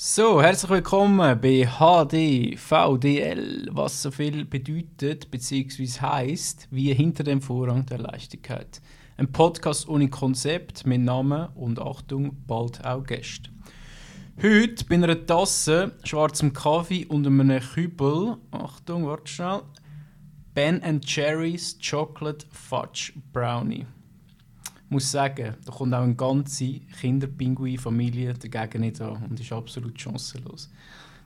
So, herzlich willkommen bei HD VDL, was so viel bedeutet bzw. heißt, wie hinter dem Vorrang der Leichtigkeit. Ein Podcast ohne Konzept, mit Namen und Achtung, bald auch Gäste. Heute bei einer Tasse, schwarzem Kaffee und einem Kübel, Achtung, warte schnell, Ben Jerry's Chocolate Fudge Brownie muss sagen, da kommt auch eine ganze Kinderpinguin-Familie dagegen nicht an und ist absolut chancenlos.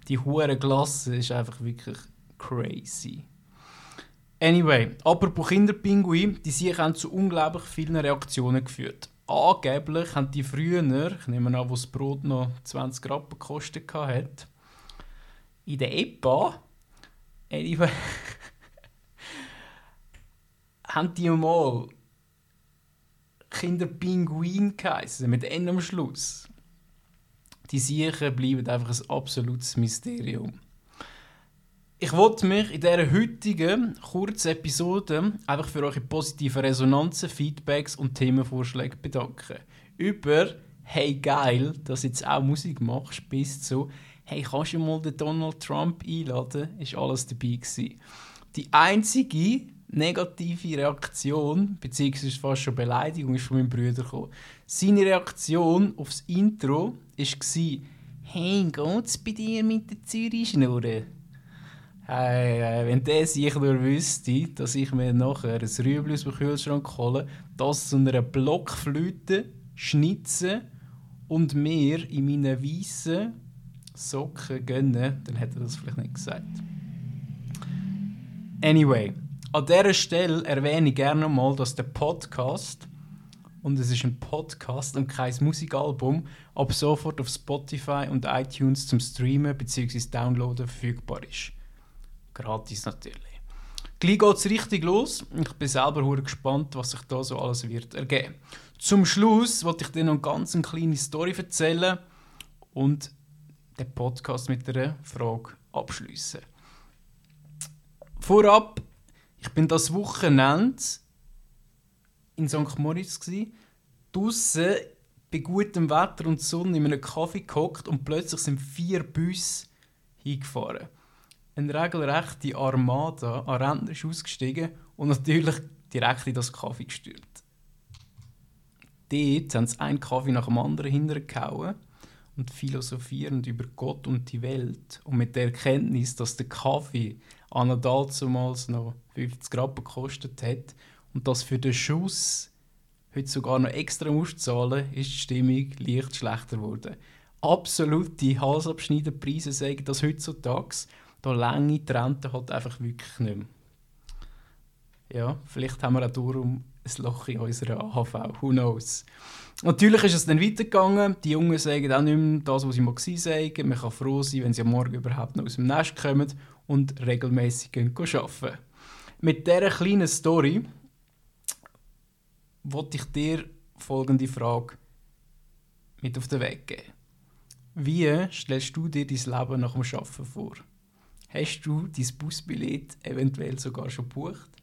Die hohe Glasse ist einfach wirklich crazy. Anyway, apropos Kinderpinguin, die sich haben zu unglaublich vielen Reaktionen geführt. Angeblich haben die früher, ich nehme an, wo das Brot noch 20 Rappen gekostet hat, in der EPA, anyway, haben die mal Kinderpinguin geheißen, mit N am Schluss. Die Siechen bleiben einfach ein absolutes Mysterium. Ich wollte mich in dieser heutigen kurzen Episode einfach für eure positiven Resonanzen, Feedbacks und Themenvorschläge bedanken. Über «Hey geil, dass du jetzt auch Musik machst» bis zu «Hey, kannst du mal den Donald Trump einladen?» ist alles dabei gewesen. Die einzige negative Reaktion, beziehungsweise fast schon Beleidigung, ist von meinem Bruder gekommen. Seine Reaktion aufs Intro war, «Hey, geht's bei dir mit der Zürich-Schnurre?» Hey, hey, wenn der sich nur wüsste, dass ich mir nachher ein Rüebli aus dem Kühlschrank hole, das zu einer Blockflöte schnitze und mir in meinen weißen Socken gönne, dann hätte er das vielleicht nicht gesagt. Anyway, an dieser Stelle erwähne ich gerne mal, dass der Podcast, und es ist ein Podcast und kein Musikalbum, ab sofort auf Spotify und iTunes zum Streamen bzw. Downloaden verfügbar ist. Gratis natürlich. Gleich geht es richtig los. Ich bin selber gespannt, was sich da so alles wird ergeben. Zum Schluss wollte ich dir noch eine ganz kleine Story erzählen und den Podcast mit einer Frage abschließen. Vorab ich bin das Wochenende in St. Moritz draußen bei gutem Wetter und Sonne in einem Kaffee gehockt und plötzlich sind vier Busse hingefahren. Eine regelrechte Armada an Rentner ist ausgestiegen und natürlich direkt in das Kaffee gestürzt. Dort haben sie einen Kaffee nach dem anderen hintergehauen und philosophierend über Gott und die Welt und mit der Erkenntnis, dass der Kaffee an damals noch 50 Rappen gekostet hat und das für den Schuss heute sogar noch extra musst zahlen, ist die Stimmung leicht schlechter geworden. Absolute Halsabschneiderpreise sagen das heutzutage. Da lange Trennte halt einfach wirklich nicht mehr. Ja, vielleicht haben wir auch darum ein Loch in unserer AHV. Who knows? Natürlich ist es dann weitergegangen. Die Jungen sagen auch nicht mehr das, was sie mal sagen. Man kann froh sein, wenn sie am Morgen überhaupt noch aus dem Nest kommen und regelmäßig arbeiten. Mit dieser kleinen Story wollte ich dir folgende Frage mit auf den Weg geben. Wie stellst du dir dein Leben nach dem Arbeiten vor? Hast du dein Busbillett eventuell sogar schon gebucht?